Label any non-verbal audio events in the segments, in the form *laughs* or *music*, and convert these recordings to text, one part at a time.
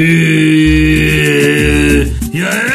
E... e aí?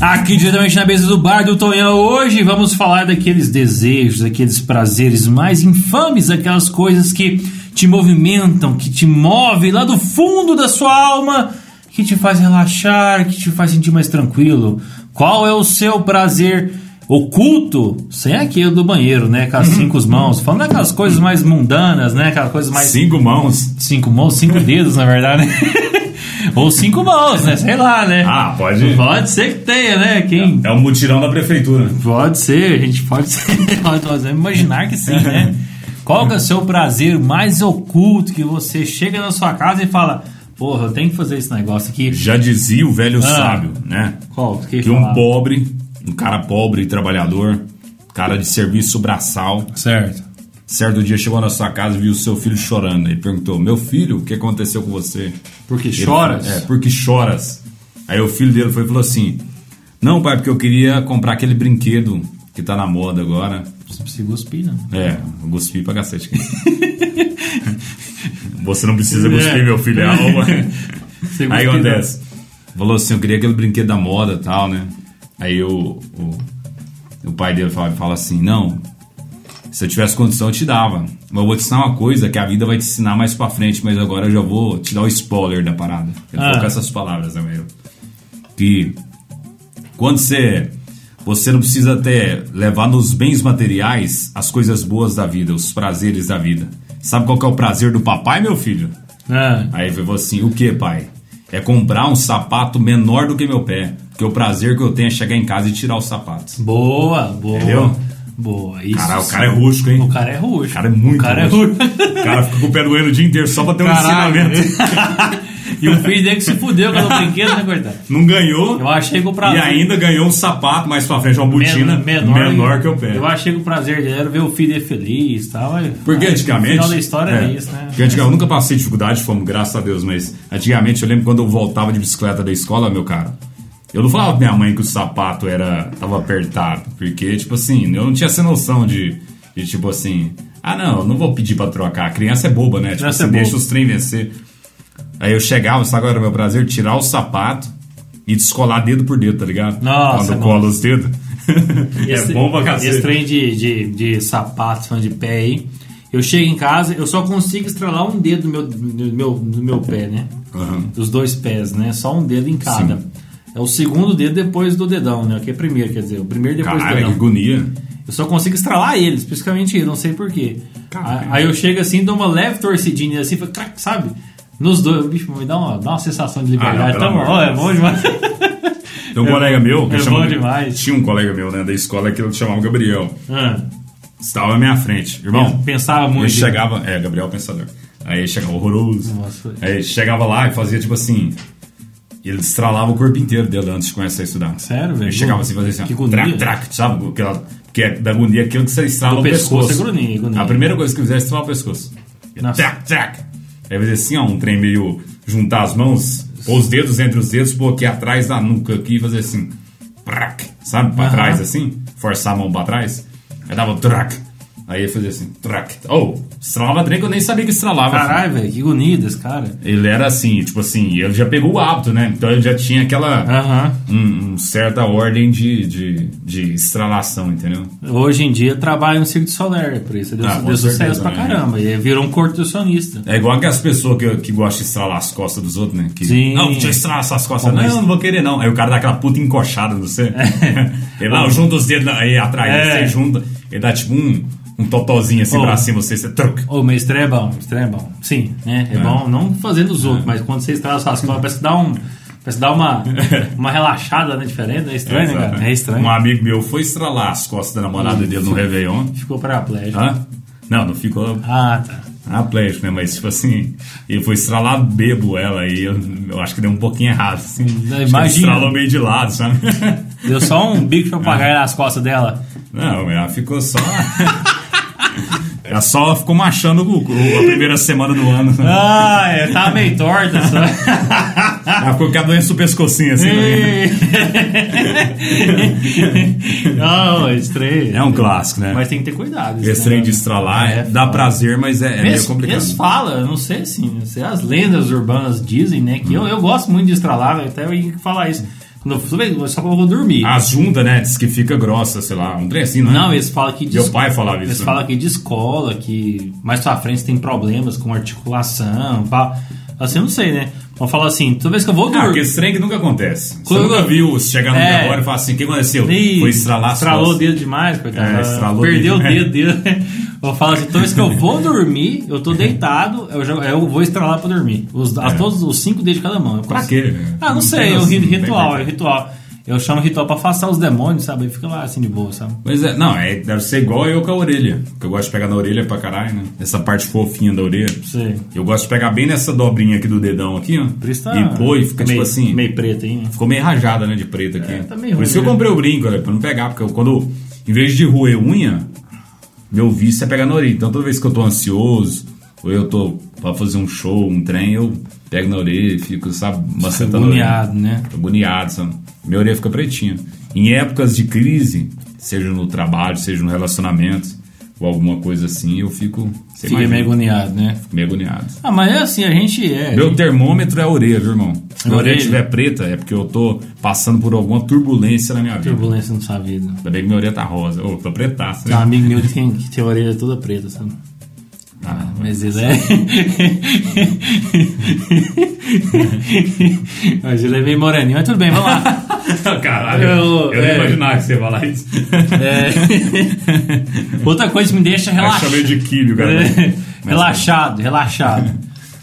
Aqui diretamente na mesa do bar do Tonhão hoje vamos falar daqueles desejos, daqueles prazeres mais infames, aquelas coisas que te movimentam, que te movem lá do fundo da sua alma, que te faz relaxar, que te faz sentir mais tranquilo. Qual é o seu prazer oculto, sem aquele do banheiro, né? Com as *laughs* cinco mãos. Falando daquelas coisas mais mundanas, né? Aquelas coisas mais. Cinco mãos. Cinco mãos, cinco dedos, na verdade, né? *laughs* Ou cinco mãos, né? Sei lá, né? Ah, pode. Pode ser que tenha, né? Quem. É um mutirão da prefeitura. Pode ser, a gente pode ser. *laughs* Nós vamos imaginar que sim, né? Qual que é o seu prazer mais oculto que você chega na sua casa e fala. Porra, eu tenho que fazer esse negócio aqui. Já dizia o velho Ah. sábio, né? Qual? Que, Que um pobre, um cara pobre e trabalhador, cara de serviço braçal, Certo. certo dia chegou na sua casa e viu o seu filho chorando. Ele perguntou: Meu filho, o que aconteceu com você? Porque choras? É, porque choras. Aí o filho dele foi e falou assim: Não, pai, porque eu queria comprar aquele brinquedo que tá na moda agora. Você precisa cuspir, não. É, eu cuspi pra cacete. *laughs* Você não precisa cuspir, É. meu filho, é alma. *laughs* Aí cuspir, acontece. Falou assim, eu queria aquele brinquedo da moda e tal, né? Aí o, o, o pai dele fala, fala assim, não, se eu tivesse condição eu te dava. Mas eu vou te ensinar uma coisa que a vida vai te ensinar mais pra frente, mas agora eu já vou te dar o spoiler da parada. Eu Ah. com essas palavras também. Que quando você você não precisa até levar nos bens materiais as coisas boas da vida, os prazeres da vida. Sabe qual que é o prazer do papai, meu filho? Ah, Aí ele falou assim: o que, pai? É comprar um sapato menor do que meu pé. Porque o prazer que eu tenho é chegar em casa e tirar os sapatos. boa, boa. Entendeu? Boa. Isso Cara, o cara é rústico, hein? O cara é roxo. O cara é muito O cara é rústico. roxo. O cara fica com o pé doendo o dia inteiro só pra ter um Caralho. ensinamento. *laughs* e o filho dele que se fudeu com o brinquedo, né, coitado? Não ganhou. Eu achei que o prazer. E ainda ganhou um sapato mais pra frente, uma botina menor, que o pé. Eu achei que o prazer dele era ver o filho dele feliz e tal. mas- Porque antigamente. O final da história é, isso, né? Porque antigamente, eu nunca passei dificuldade, fomos, graças a Deus, mas antigamente eu lembro quando eu voltava de bicicleta da escola, meu cara. Eu não falava pra minha mãe que o sapato era tava apertado, porque, tipo assim, eu não tinha essa noção de, de tipo assim, ah, não, eu não vou pedir pra trocar. A criança é boba, né? Tipo Criança assim, é deixa boba. os trem vencer. Aí eu chegava, sabe qual era o meu prazer? Tirar o sapato e descolar dedo por dedo, tá ligado? Nossa, Quando é cola os dedos. *laughs* Esse- é bom pra cacete. Esse trem de, de, de sapato, fã de pé aí. Eu chego em casa, eu só consigo estralar um dedo do meu, do meu, do meu pé, né? Aham. Dos dois pés, né? Só um dedo em cada. Sim. É o segundo dedo depois do dedão, né? Que é primeiro, quer dizer, o primeiro depois do Caralho, que dedão. agonia. Eu só consigo estralar ele, especificamente ele, não sei porquê. Aí eu chego assim, dou uma leve torcidinha assim, sabe? Nos dois, bicho me dá uma, dá uma sensação de liberdade. Ah, não, pelo tá bom, é bom demais. Tem um É colega meu que é chama- bom demais. Tinha um colega meu, né, da escola que ele chamava Gabriel. Ah, Estava na minha frente. Irmão, pensava muito. ele chegava. É, Gabriel Pensador. Aí chegava horroroso. Nossa. Aí chegava lá e fazia tipo assim. Ele estralava o corpo inteiro dele antes de começar a estudar. Sério, velho? Ele chegava assim e fazia assim, Que ó, trac, trac, sabe? Aquela, que é da agonia, aquilo que você estrala Do o pescoço, pescoço. é agonia, agonia. A primeira coisa que fizer é estralar o pescoço. Nossa. Trac, trac. Aí fazia assim, ó, um trem meio juntar as mãos, pôr os dedos entre os dedos, pôr aqui atrás da nuca aqui e fazer assim. Prac, sabe? Pra Aham. trás assim, forçar a mão pra trás. Aí dava trac. Aí ele fazia assim, trac. Oh, estralava trem que eu nem sabia que estralava. Caralho, velho, que agonia desse cara. Ele era assim, tipo assim, ele já pegou o hábito, né? Então ele já tinha aquela. Aham. Um, um certa ordem de, de, de estralação, entendeu? Hoje em dia trabalha no Circo de Soler, por isso deu, Ah, deu sucesso pra né? caramba. E virou um cortocionista. É igual aquelas pessoas que, que gostam de estralar as costas dos outros, né? Que, Sim. Não, deixa eu estralar essas costas. Mas- Não, não vou querer, não. Aí o cara dá aquela puta encoxada no você. *laughs* ele não, junta os dedos aí atrás, É. você junta. Ele dá tipo um, um totozinho assim Ô. pra cima, você, você truca. Ô, mas estranho é bom, estranho é bom. Sim, né? É, É. bom, não fazendo os outros, mas quando você estrala suas costas, parece que dá um. Parece dá uma, *laughs* uma relaxada, né? Diferente, é estranho, né, cara? É estranho. Um amigo meu foi estralar as costas da namorada dele no Réveillon. Ficou paraplégico. Hã? Não, não ficou Ah, tá. paraplégico, né? Mas, tipo assim, ele foi estralar bebo ela e eu, eu acho que deu um pouquinho errado, assim. Imagina. estralou meio de lado, sabe? Deu só um bico de papagaio nas costas dela. Não, ela ficou só. *laughs* A sola ficou machando o, a primeira semana do ano. Ah, é, tá meio torta só. Ela ficou com a doença do pescocinho assim. né? *laughs* Não, esse trem. É um clássico, né? Mas tem que ter cuidado. Esse trem de estralar É, dá prazer, mas é, é meio complicado. eles falam, não sei assim, as lendas urbanas dizem, né? Que eu, eu gosto muito de estralar, até eu ia falar isso. Eu, tudo só quando eu vou dormir. A junta, né? Diz que fica grossa, sei lá, um trem assim, não é? Não, eles falam que de Meu pai falava Eles isso. né? falam que de escola, que mais pra frente tem problemas com articulação, pá. Assim, eu não sei, né? Vamos falar assim, toda vez que eu vou Ah, dormir. aquele trem que nunca acontece. Você Quando nunca eu- viu chegar no É. agora e falar assim, o que aconteceu? Ih, Foi estralar Estralou o dedo demais, coitado. É, estralou Perdeu o dedo. dedo dele. Eu falo assim, toda vez que eu vou *laughs* dormir, eu tô deitado, eu, já- eu vou estralar pra dormir. Os, a- todos os cinco dedos de cada mão. Eu É. Pra faço- quê? Ah, não, Não sei, é o ritual, é ritual. Eu chamo ritual pra afastar os demônios, sabe? Aí fica lá assim de boa, sabe? Pois é, não, é, deve ser igual eu com a orelha. Que eu gosto de pegar na orelha pra caralho, né? Essa parte fofinha da orelha. Sei. Eu gosto de pegar bem nessa dobrinha aqui do dedão aqui, ó. Por isso tá e pôr e fica meio, tipo assim. Meio preto aí, né? Ficou meio rajada, né, de preto aqui. É, tá meio Por isso que eu né? comprei o brinco, olha, pra não pegar, porque eu, quando, em vez de roer unha, meu vício é pegar na orelha. Então toda vez que eu tô ansioso, ou eu tô pra fazer um show, um trem, eu pego na orelha e fico, sabe, macetando. Agoniado, né? Tô agoniado, sabe? Minha orelha fica pretinha. Em épocas de crise, seja no trabalho, seja no relacionamento, ou alguma coisa assim, eu fico. Fica meio agoniado, né? fico meio agoniado. Ah, mas é assim, a gente é. Meu termômetro é a orelha, viu, irmão? Se minha orelha estiver preta, é porque eu tô passando por alguma turbulência na minha vida. turbulência na sua vida. Ainda bem que minha orelha tá rosa. Ô, tô pretaça. Tem um amigo meu que tem, que tem a orelha toda preta, sabe? Ah, *laughs* Mas ele é. mas ele é meio moreninho, mas tudo bem, vamos lá. *laughs* Caralho, Eu- eu, é. nem imaginava que você ia falar isso. É. *laughs* Outra coisa que me deixa relaxado. chamei de quílio, cara. relaxado, relaxado.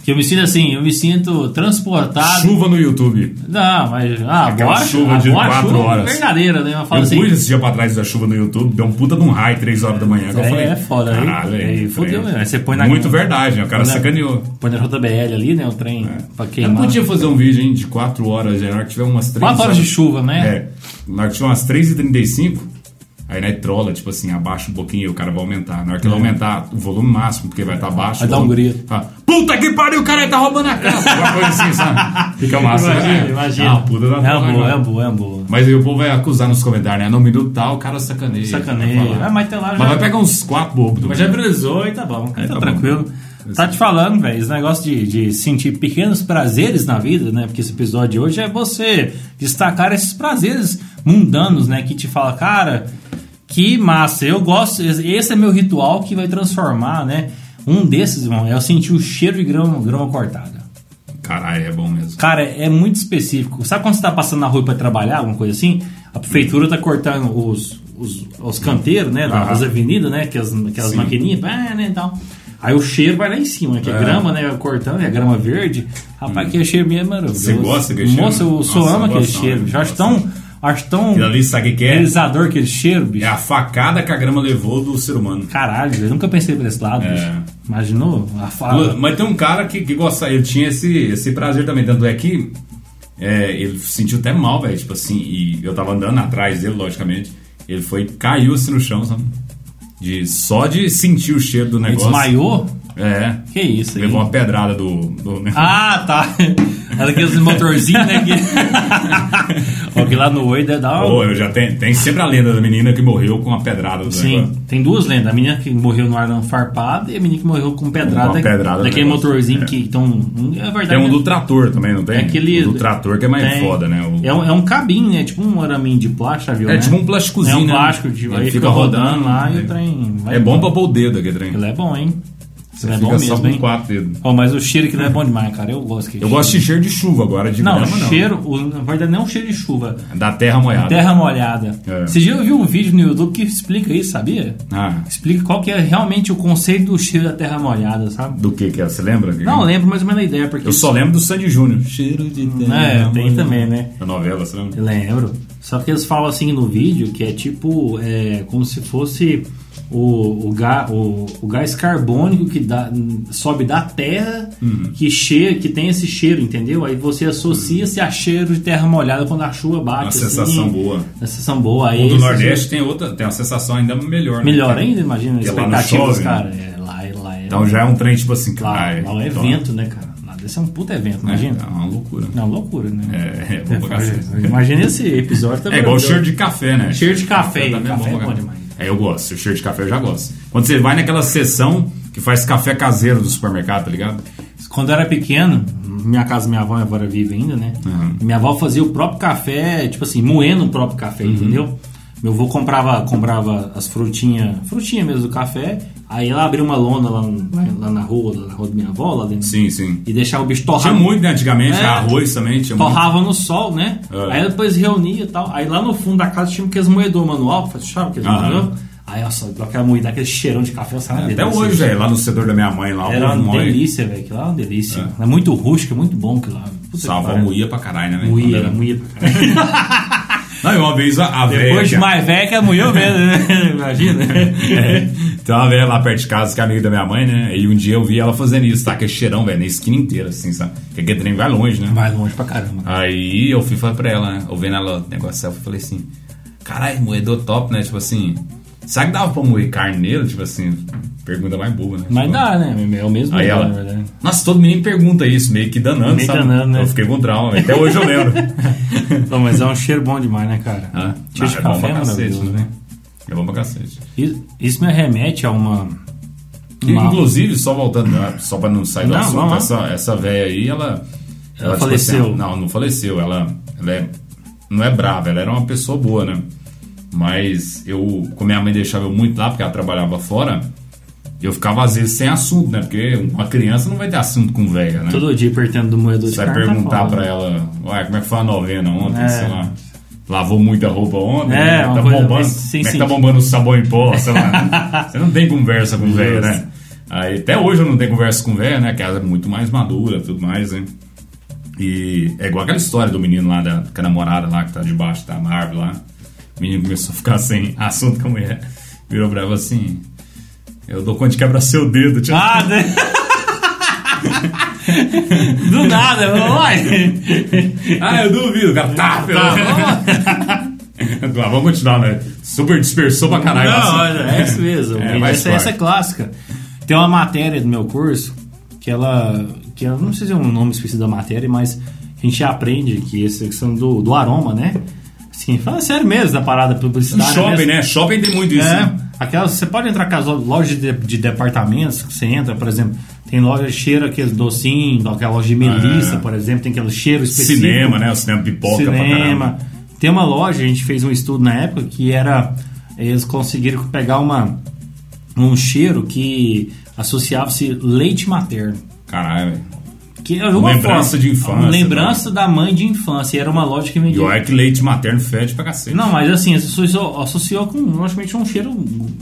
Que eu me sinto assim, eu me sinto transportado. Chuva no YouTube. Não, mas. Ah, Aquela boa chuva de boa quatro chuva horas. verdadeira, né? Eu falo Eu assim. fui esse dia pra trás da chuva no YouTube, deu um puta de um raio, 3 horas da manhã. que eu É, falei, é foda, aí- Caralho, aí fudeu mesmo. Aí você põe na- Muito verdade, né? O cara Põe sacaneou. Põe na JBL ali, né? O trem pra Eu queimar. não podia fazer um vídeo hein, de 4 horas, já, na hora que tiver umas 3 Quatro horas de chuva, né? É. Na hora que tiver umas 3h35, aí né, trola, tipo assim, abaixa um pouquinho e o cara vai aumentar. Na hora que ele aumentar o volume máximo, porque vai estar baixo. Vai dar um grito. Fala, Puta que pariu, o cara tá roubando a casa. Uma coisa assim, sabe? Fica massa, Imagina, né? imagina. Ah, puta da é uma boa, legal. é boa, é uma boa. Mas aí o povo vai acusar nos comentários, né? No minuto tal, o cara sacaneia. Sacaneia. vai falar. Ah, mas tem lá Mas já- vai pegar uns 4 bobos. Mas já brisou e tá bom, tá, tá tranquilo. Tá te falando, velho, esse negócio de, de sentir pequenos prazeres na vida, né? Porque esse episódio de hoje é você destacar esses prazeres mundanos, né? Que te fala, cara, que massa, eu gosto, esse é meu ritual que vai transformar, né? Um desses, irmão, é eu sentir o cheiro de grama, grama cortada. Caralho, é bom mesmo. Cara, é muito específico. Sabe quando você tá passando na rua para trabalhar, alguma coisa assim? A prefeitura tá cortando os, os, os canteiros, né? Das avenidas, né? Aquelas, aquelas Sim. maquininhas, pá, né? E tal. Aí o cheiro vai lá em cima, né? Que é, É. grama, né? Cortando, é grama verde. Rapaz, aquele cheiro mesmo é maravilhoso. Você gosta daquele cheiro? Moça, eu só Nossa, amo eu aquele cheiro. não, Já eu acho tão. Aquilo ali, sabe o que é? realizador aquele cheiro, bicho. É a facada que a grama levou do ser humano. Caralho, eu nunca pensei por esse lado, É. bicho. Imaginou? A fala. Mas tem um cara que, que gosta, ele tinha esse, esse prazer também. Tanto é que é, ele sentiu até mal, velho. Tipo assim, e eu tava andando atrás dele, logicamente. Ele foi, caiu assim no chão, sabe? De, só de sentir o cheiro do Ele negócio. desmaiou? É. Que isso? Levou uma pedrada do. do Ah, tá. Era aqueles motorzinhos, né? Que... *laughs* Ó, que lá no Oi deve dar uma... eu já tenho, tem sempre a lenda da menina que morreu com a pedrada do Sim, negócio. tem duas lendas. A menina que morreu no arame farpado e a menina que morreu com pedrada. Com pedrada daquele motorzinho É. que então, é verdade. Tem um né? do trator também, não tem? É aquele- O do trator que é mais Tem. foda, né? O- É um, é um cabinho, né? Tipo um araminho de plástico, viu? É né? tipo um plásticozinho, É um né? plástico, tipo, Ele aí fica fica rodando, rodando, lá e é. o trem. É bom pra pôr o dedo aquele trem. Ele é bom, hein? Você é fica bom só mesmo, com hein? quatro dedos. Ó, mas o cheiro que não é bom demais, cara. Eu gosto que Eu gosto de cheiro de chuva agora, de Não, grama não. cheiro, o- na verdade não é um cheiro de chuva. Da terra molhada. Terra molhada. É. Você já viu um vídeo no YouTube que explica isso, sabia? Ah, Explica qual que é realmente o conceito do cheiro da terra molhada, sabe? do que que é? Você lembra? Não, eu lembro mais ou menos a ideia, porque... Eu só lembro do Sandy Júnior. Cheiro de terra É, tem molhada. também, né? A novela, você lembra? Eu lembro. Só que eles falam assim no vídeo que é tipo, é, como se fosse o, o, ga, o, o gás carbônico que dá, sobe da terra, Uhum. que, cheira, que tem esse cheiro, entendeu? Aí você associa-se a cheiro de terra molhada quando a chuva bate. Uma assim, sensação boa. Uma sensação boa. Aí O do esse- Nordeste tem outra, tem uma sensação ainda melhor. né? Melhor Que- ainda, imagina, que lá não expectativas, chove, né? cara. É, Então já é um trem, tipo assim, Claro, cara. lá é então, evento, né, cara? Lá desse é um puta evento, imagina. É uma loucura. Não, loucura, né? É, é bom pra cacete. Imagina esse episódio. Tá É igual o cheiro de café, né? Cheiro de café, também café é bom caralho. demais. É, eu gosto. O cheiro de café eu já gosto. Quando você vai naquela seção que faz café caseiro do supermercado, tá ligado? Quando eu era pequeno, minha casa, minha avó agora vive ainda, né? Uhum. Minha avó fazia o próprio café, tipo assim, moendo o próprio café, Uhum. entendeu? Meu avô comprava, comprava as frutinhas, frutinha mesmo do café, aí ela abria uma lona lá, lá na rua, lá na rua da minha avó, lá dentro. Sim, sim. E deixava o bicho Tinha torrar. muito, né? Antigamente, É. arroz também tinha muito. Torrava no sol, né? É. Aí depois reunia e tal. Aí lá no fundo da casa tinha aqueles moedor manual, fechava aqueles Aham. moedor. Aí, nossa, aquela moída, aquele cheirão de café, sabe? Até hoje, velho, lá no setor da minha mãe, lá, Era uma delícia, velho. Aquilo lá é uma delícia. É, muito rústico, é muito bom lá. Que avó pariu. moía pra caralho, né? Moía, moía pra caralho. *laughs* Não, e uma vez a, a velha. Depois de que- mais velha que moeu mesmo, né? *laughs* Imagina. É, tem uma velha lá perto de casa que é amiga da minha mãe, né? E um dia eu vi ela fazendo isso, tá? Aquele cheirão, velho, na esquina inteira, assim, sabe? Porque aquele trem vai longe, né? Vai longe pra caramba. Aí eu fui falar pra ela, né? Eu vendo ela negociar, eu falei assim: caralho, moedor top, né? Tipo assim, será que dava pra moer carne nele? Tipo assim, pergunta mais boa, né? Mas Tipo, dá, né? É o mesmo, Aí ela, verdade. nossa, todo menino pergunta isso, meio que danando, Meio sabe? danando, né? Eu fiquei com trauma, até hoje eu lembro. *laughs* Não, mas é um cheiro bom demais, né, cara? Ah, cheiro de é café é pra cacete, maravilhoso, né? É bom pra cacete. Isso, isso me remete a uma. Uma- Inclusive, só voltando, né, só pra não sair do Não, assunto, essa, essa véia aí, ela. Ela tipo faleceu. assim, não, não faleceu. Ela, ela é, não é brava, ela era uma pessoa boa, né? Mas eu, como minha mãe deixava eu muito lá, porque ela trabalhava fora, eu ficava às vezes sem assunto, né? Porque uma criança não vai ter assunto com velha, né? Todo dia pertendo do moedor de Você vai tá perguntar foda. pra ela, uai, como é que foi a novena ontem, É. sei lá. Lavou muita roupa ontem? É, né? tá bombando. mais Como é que tá sentido. bombando o sabão em pó, sei lá. *laughs* Você não tem conversa com velho, né? Aí, até hoje eu não tenho conversa com velho, né? Que ela é muito mais madura tudo mais, né? E é igual aquela história do menino lá, da, com a namorada lá, que tá debaixo da árvore lá. O menino começou a ficar sem assunto com a mulher. Virou ela assim... Eu dou conta de quebrar seu dedo. Tipo, Ah, né? Do nada, vai. Ah, eu duvido, cara. Tá, pelo Lá, *laughs* vamos continuar, né? Super dispersou pra caralho. Não, assim. olha, é isso mesmo. *laughs* É, mas essa, essa é clássica. Tem uma matéria do meu curso que ela. que eu não sei se é um nome específico da matéria, mas a gente aprende que essa questão do, do aroma, né? Assim, fala sério mesmo da parada publicitária. shopping, mesmo. né? Shopping tem muito isso. É, né? aquelas, você pode entrar com as lojas de, de departamentos, que você entra, por exemplo, tem loja que cheira aqueles docinhos, aquela loja de melissa, É. por exemplo, tem aquele cheiro específico. Cinema, né? O cinema pipoca pra Cinema. Tem uma loja, a gente fez um estudo na época que era. Eles conseguiram pegar uma, um cheiro que associava-se leite materno. Caralho, velho. Que é uma Lembrança forma- de infância, uma Lembrança da mãe de infância. Era uma loja que E vendia. olha que leite materno fede pra cacete. Não, mas assim, associou, associou com, logicamente, um cheiro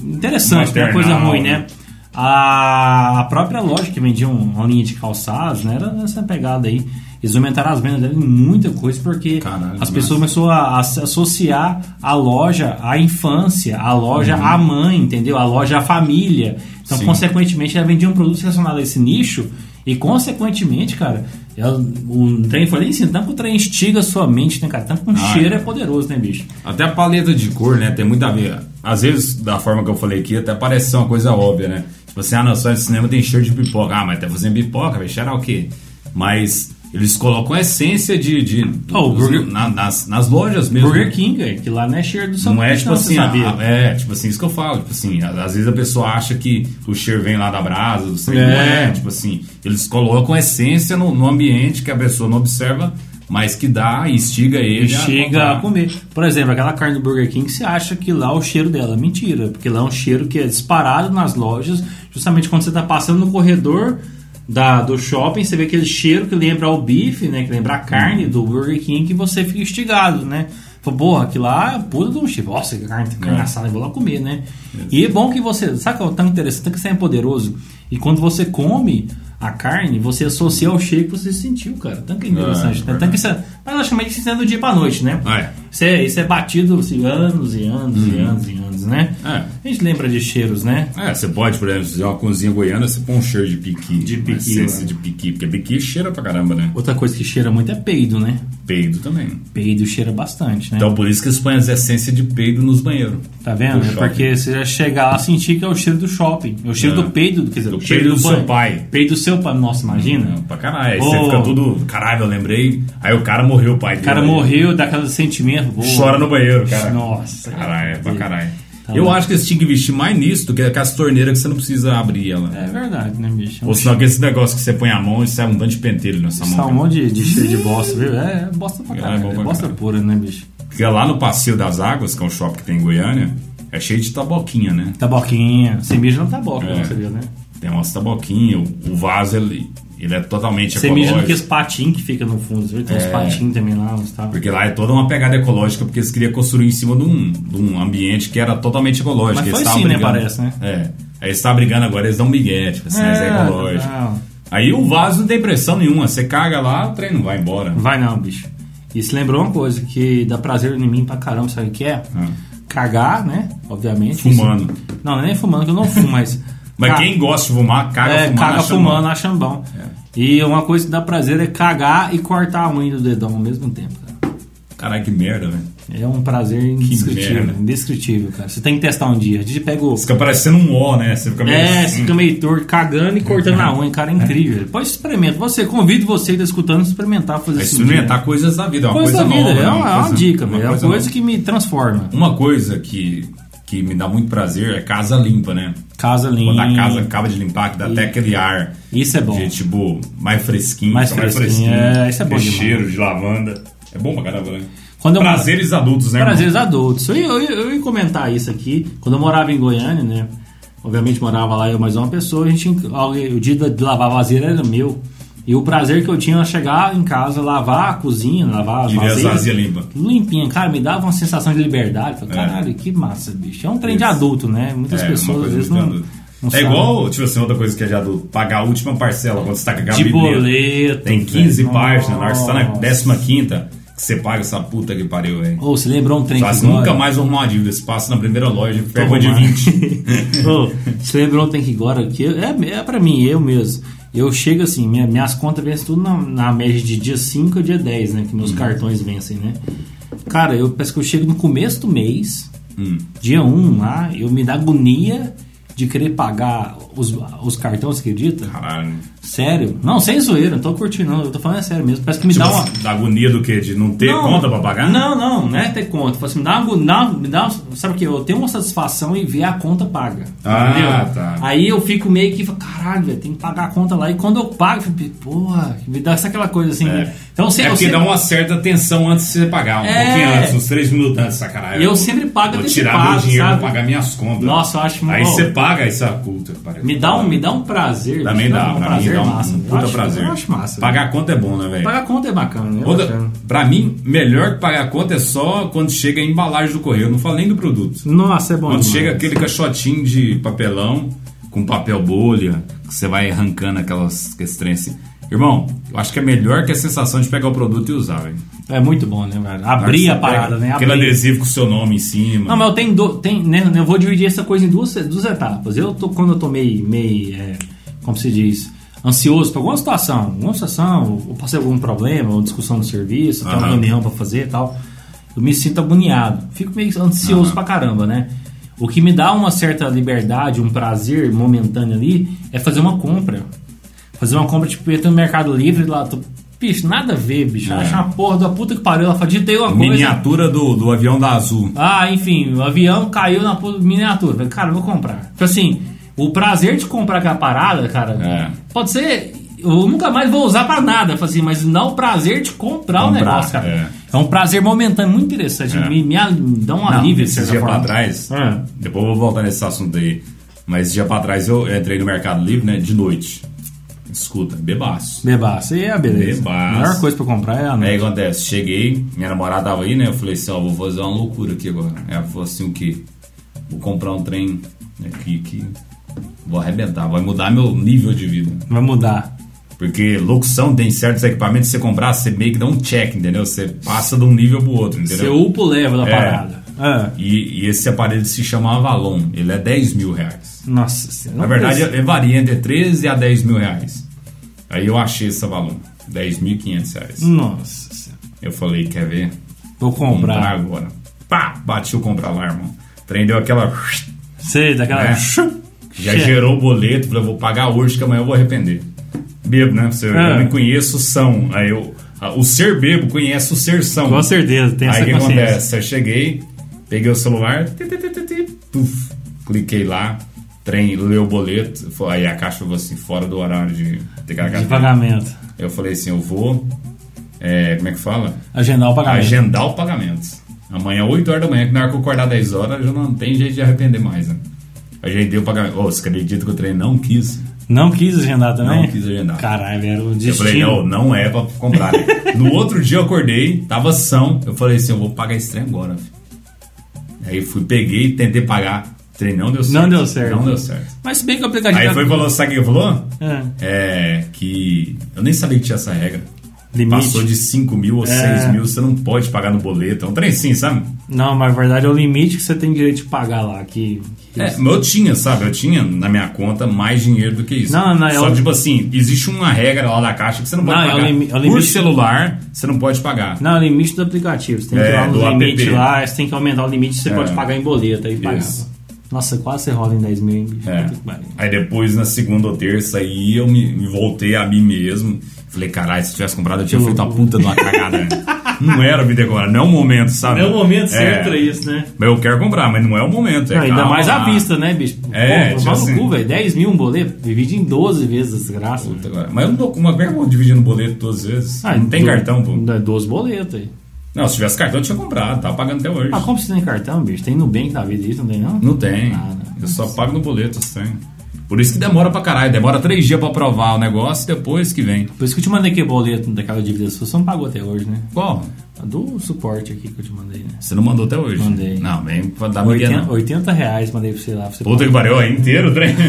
interessante, não é coisa Maternal, ruim, né? A, a própria loja que vendia um- uma linha de calçados, né? Era nessa pegada aí. Eles aumentaram as vendas dela em muita coisa porque Caralho, as pessoas começaram a, a associar a loja à infância, a loja à mãe, entendeu? A loja à família. Então, Uhum. Sim. consequentemente, ela vendia um produto relacionado a esse nicho e, consequentemente, cara, ela, o trem foi cima. Tanto que o trem instiga a sua mente, né, cara? Tanto que um Ah, cheiro é. é poderoso, né, bicho? Até a paleta de cor, né? Tem muito a ver. Às vezes, da forma que eu falei aqui, até parece ser uma coisa óbvia, né? Tipo assim, ah, não, só esse cinema tem cheiro de pipoca. Ah, mas tá fazendo pipoca, vai cheirar o quê? Mas eles colocam a essência de. de Oh, dos- Burger- na- nas, nas lojas mesmo. Burger King, velho, que lá não é cheiro do Não sabor. é tipo você assim, sabia? a- é, tipo assim, isso que eu falo. Tipo assim, a- às vezes a pessoa acha que o cheiro vem lá da brasa, do sei, não É. é. Tipo assim, eles colocam essência no, no ambiente que a pessoa não observa, mas que dá e instiga ele chega comprar. a comer. Por exemplo, aquela carne do Burger King, você acha que lá é o cheiro dela. Mentira, porque lá é um cheiro que é disparado nas lojas, justamente quando você está passando no corredor da, do shopping, você vê aquele cheiro que lembra o bife, né? Que lembra a carne do Burger King, que você fica instigado, né? Fala, porra, aquilo lá é puta de um cheiro. Nossa, carne, carne É. assada, eu vou lá comer, né? E é bom que você. Sabe que é tão interessante? Que você é poderoso. E quando você come a carne, você associa ao cheiro que você sentiu, cara. Tanto que é interessante, né? É, Tanto que você, mas logicamente isso é do dia pra noite, né? É. Isso é, isso é batido assim, anos e anos e anos e anos, né? É. A gente lembra de cheiros, né? É, você pode, por exemplo, se fizer uma cozinha goiana, você põe um cheiro de piqui. De piqui, essência né? de piqui, porque piqui cheira pra caramba, né? Outra coisa que cheira muito é peido, né? Peido também. Peido cheira bastante, né? Então por isso que eles põem as essências de peido nos banheiros. Tá vendo? Do É porque você já chegar lá sentir que é o cheiro do shopping. É o cheiro É. do peido, quer dizer, Do o cheiro peido do seu pai. Peido do seu pai. Nossa, imagina. Não, pra caralho. Aí Ô. você fica tudo. Caralho, eu lembrei. Aí o cara morreu, o pai O cara morreu, dá aquele sentimento. pô. Chora no banheiro, cara. Nossa. Caralho, é pra caralho. Tá eu bom. acho que eles tinham que investir mais nisso do que aquelas torneiras que você não precisa abrir ela. É verdade, né, bicho? Ou senão aquele negócio que você põe a mão e sai um tanto de pentelho nessa mão. Só um cara. monte de, de cheiro de bosta, viu? É, é bosta pra É, caralho. é É, pra bosta caralho. pura, né, bicho? Porque lá no Passeio das Águas, que é um shopping que tem em Goiânia, é cheio de taboquinha, né? Taboquinha. Você mija no taboca, É. não seria, né? Tem umas taboquinhas, o, o vaso ele, ele é totalmente Você ecológico. naqueles patinhos que fica no fundo, viu? Tem uns É. patinhos também lá, uns tal. Porque lá é toda uma pegada ecológica, porque eles queriam construir em cima de um, de um ambiente que era totalmente ecológico. Mas foi estavam sim, né, brigando- parece, né? É. Aí eles estavam brigando agora, eles dão um migué, tipo assim, mas é ecológico. não. Aí o vaso não tem pressão nenhuma, você caga lá, o trem não vai embora. Vai não, bicho. E se lembrou uma coisa que dá prazer em mim pra caramba, sabe o que é? Ah. Cagar, né? Obviamente. Fumando. Isso- Não, não é nem fumando, que eu não fumo, mas. Mas Ca- quem gosta de fumar, caga é, fumando. caga acha fumando, achando bom. É. E uma coisa que dá prazer é cagar e cortar a unha do dedão ao mesmo tempo, cara. Caralho, que merda, velho. É um prazer indescritível, indescritível, cara. Você tem que testar um dia. A gente pega o. Fica parecendo um ó, né? Você fica meio É, assim. você fica meio torto, cagando e cortando a unha, cara, é incrível. Depois experimenta. Você, convido você que tá escutando a experimentar fazer É isso. experimentar coisas da vida, é uma coisa coisa, da vida, nova. é né? uma, é uma coisa- dica, velho. É uma coisa nova. que me transforma. Uma coisa que, que me dá muito prazer é casa limpa, né? Casa limpa. Quando a casa acaba de limpar, que dá até aquele ar Isso é bom. de, tipo, mais fresquinho. Mais fica fresquinho, é, isso é bom de demais. cheiro de lavanda. É bom pra caramba, né? Quando eu- Prazeres adultos, né, irmão? Prazeres adultos. Eu, eu, eu ia comentar isso aqui. Quando eu morava em Goiânia, né? Obviamente morava lá eu mais uma pessoa. A gente, o dia de lavar a vasilha era meu. E o prazer que eu tinha era chegar em casa, lavar a cozinha, lavar as E vasilhas. limpas. tudo limpinha, cara, me dava uma sensação de liberdade. Falei, É. caralho, que massa, bicho. É um trem de Isso. adulto, né? Muitas É, pessoas às vezes não. não É sabem. igual, tipo assim, outra coisa que é de adulto. Pagar a última parcela quando você tá com a de boleto. Tem 15 velho. páginas, na hora que você tá na Nossa. 15 que você paga essa puta que pariu, velho. Ô, você lembrou um trem Só que assim, agora? nunca mais vou arrumar uma dívida. Você passa na primeira loja, Tô pega uma de arrumando. 20. *laughs* Ô, você lembrou um trem que agora que é, é pra mim, eu mesmo. Eu chego assim, minha- minhas contas vencem tudo na, na média de dia 5 a dia 10, né? Que meus cartões vencem, né? Cara, eu parece que eu chego no começo do mês, Hum. dia 1 lá, eu me dá agonia de querer pagar os, os cartões, acredita? Caralho. Sério? Não, sem zoeira, não tô curtindo, não. Eu tô falando é sério mesmo. Parece que me Tipo, dá uma. da agonia do quê? De não ter Não, conta pra pagar? Não, não, não é ter conta. Fala assim, me dá uma, me dá, dá, sabe o que? Eu tenho uma satisfação em ver a conta paga. Ah, entendeu? tá. Aí eu fico meio que, caralho, velho, tem que pagar a conta lá. E quando eu pago, eu fico, porra, me dá essa aquela coisa assim. É. Então, é se, eu, porque sempre, dá uma certa tensão antes de você pagar. Um É. pouquinho antes, uns 3 minutos antes, sacanagem. Eu sempre pago Vou tirar meu dinheiro sabe? pra pagar minhas contas. Nossa, eu acho Aí oh, você paga essa que pariu. me dá um, me dá um prazer. Também bicho, dá, um pra mim prazer dá um, massa. um Eu puta acho- prazer. Eu acho massa. Pagar a conta é bom, né, velho? Pagar conta é bacana, né? Outra-. Pra mim, melhor que pagar conta é só quando chega a embalagem do correio. Eu não falo nem do produto. Nossa, é bom Quando demais. chega aquele caixotinho de papelão com papel bolha, que você vai arrancando aquelas aqueles trem assim. Irmão, eu acho que é melhor que a sensação de pegar o produto e usar, velho. É muito bom, né, velho? Abrir a parada, né? Aquele Abrir. adesivo com o seu nome em cima. Não, mas eu tenho, do, tem, né, eu vou dividir essa coisa em duas, duas etapas. Eu tô, quando eu tô meio, meio é, como se diz, ansioso por alguma situação, alguma situação, ou passei algum problema, ou discussão no serviço, tem uma reunião pra fazer e tal, eu me sinto agoniado, fico meio ansioso Aham. pra caramba, né? O que me dá uma certa liberdade, um prazer momentâneo ali, é fazer uma compra. Fazer uma compra, tipo, eu tô no Mercado Livre lá, tô, bicho, nada a ver, bicho. É. Acho uma porra da puta que pariu, ela fala, digitei uma coisa. Miniatura do, do avião da Azul. Ah, enfim, o avião caiu na pu- miniatura. Falei, Cara, vou comprar. Tipo assim, o prazer de comprar aquela parada, cara, É. pode ser. Eu nunca mais vou usar pra nada, assim, mas não o prazer de comprar, o Comprar, negócio, cara. é. É. um prazer momentâneo muito interessante. É. Me, me, dá um alívio esses certa dias pra trás, É. depois eu vou voltar nesse assunto aí. Mas esse dia pra trás eu entrei no Mercado Livre, né, de noite. Escuta, bebaço. Bebaço, e é a beleza. Bebaço. A melhor coisa pra comprar é a Aí o que noite. acontece? Cheguei, minha namorada tava aí, né? Eu falei assim, ó, vou fazer uma loucura aqui agora. Ela falou assim, o quê? Vou comprar um trem aqui que vou arrebentar, vai mudar meu nível de vida. Vai mudar. Porque locução tem certos equipamentos que você comprar, você meio que dá um check, entendeu? Você passa de um nível pro outro, entendeu? Seu upo leva da É. parada. Ah. E, e esse aparelho se chama Avalon. Ele é 10 mil reais. Nossa senhora. Na verdade, ele varia entre 13 a 10 mil reais. Aí eu achei esse Avalon. 10.500 reais. Nossa senhora. Eu falei, quer ver? Vou Comprar comprar. agora. Pá! Bati o comprar lá, irmão. Prendeu aquela... Sei, daquela. É. Já gerou o boleto. Falei, eu vou pagar hoje que amanhã eu vou arrepender. Bebo, né? Você, Ah. Eu me conheço são. Aí eu... O ser bebo conhece o ser são. Com certeza, tem Aí o que acontece? Eu cheguei, peguei o celular, puf, cliquei lá, trem, leu o boleto, aí a caixa falou assim, fora do horário de De pagamento. Eu falei assim, eu vou, é, como é que fala? Agendar o pagamento. Agendar o pagamento. Amanhã, 8 horas da manhã, que na hora que eu acordar 10 horas, já não tem jeito de arrepender mais, né? Agendei o pagamento. Ô, você acredita que o trem não quis? Não quis agendar também? Não quis agendar. Caralho, era o Eu destino. falei, não, não é pra comprar. né? *laughs* no outro dia eu acordei, tava são. Eu falei assim, eu vou pagar esse trem agora. filho. Aí fui, peguei, tentei pagar. O trem não deu certo. Não deu certo. Não deu certo. Mas se bem que o aplicativo. Aí tá- foi e falou, sabe o que ele falou? É. É que eu nem sabia que tinha essa regra. Limite. Passou de 5 mil ou É. 6 mil, você não pode pagar no boleto. É um trem sim, sabe? Não, mas na verdade é o limite que você tem direito de pagar lá. Que, que- É, eu tinha, sabe? Eu tinha na minha conta mais dinheiro do que isso. Não, não, é Só o- que, tipo assim, existe uma regra lá da caixa que você não pode Não, é o pagar. é o Por limite- celular, você não pode pagar. Não, é o limite do aplicativo. Você tem que É, ir lá no limite app. lá, você tem que aumentar o limite, você É. pode pagar em boleto aí pagar. Isso. Nossa, quase você rola em 10 mil, hein, bicho? É. Aí depois, na segunda ou terça, aí eu me voltei a mim mesmo. Falei, caralho, se tivesse comprado, eu tinha Que feito uma puta de uma cagada. né? *laughs* não era vida agora, não é o momento, sabe? É o momento É. certo pra isso, né? Mas eu quero comprar, mas não é o momento. É, Não, ainda mais à vista, né, bicho? É, Pô, tipo vai no assim. cu, velho. 10 mil um boleto, divide em 12 vezes desgraça. Puta. Mas eu não dou, como é que eu vou dividir no boleto duas vezes? Ah, não tem do- cartão, pô. dá 12 boletos aí. Não, se tivesse cartão, eu tinha comprado. Tava pagando até hoje. Ah, como você tem cartão, bicho? Tem Nubank da vida isso, não tem não? Não tem. Ah, não. Eu só pago no boleto, assim. Por isso que demora pra caralho. Demora três dias pra aprovar o negócio e depois que vem. Por isso que eu te mandei aquele boleto daquela dívida sua, você não pagou até hoje, né? Qual? A Do suporte aqui que eu te mandei, né? Você não mandou até hoje? Mandei. Não, vem pra dar migué, 80, não. 80 reais mandei pra você lá. Pra você Puta que pariu, é inteiro o trem. *laughs*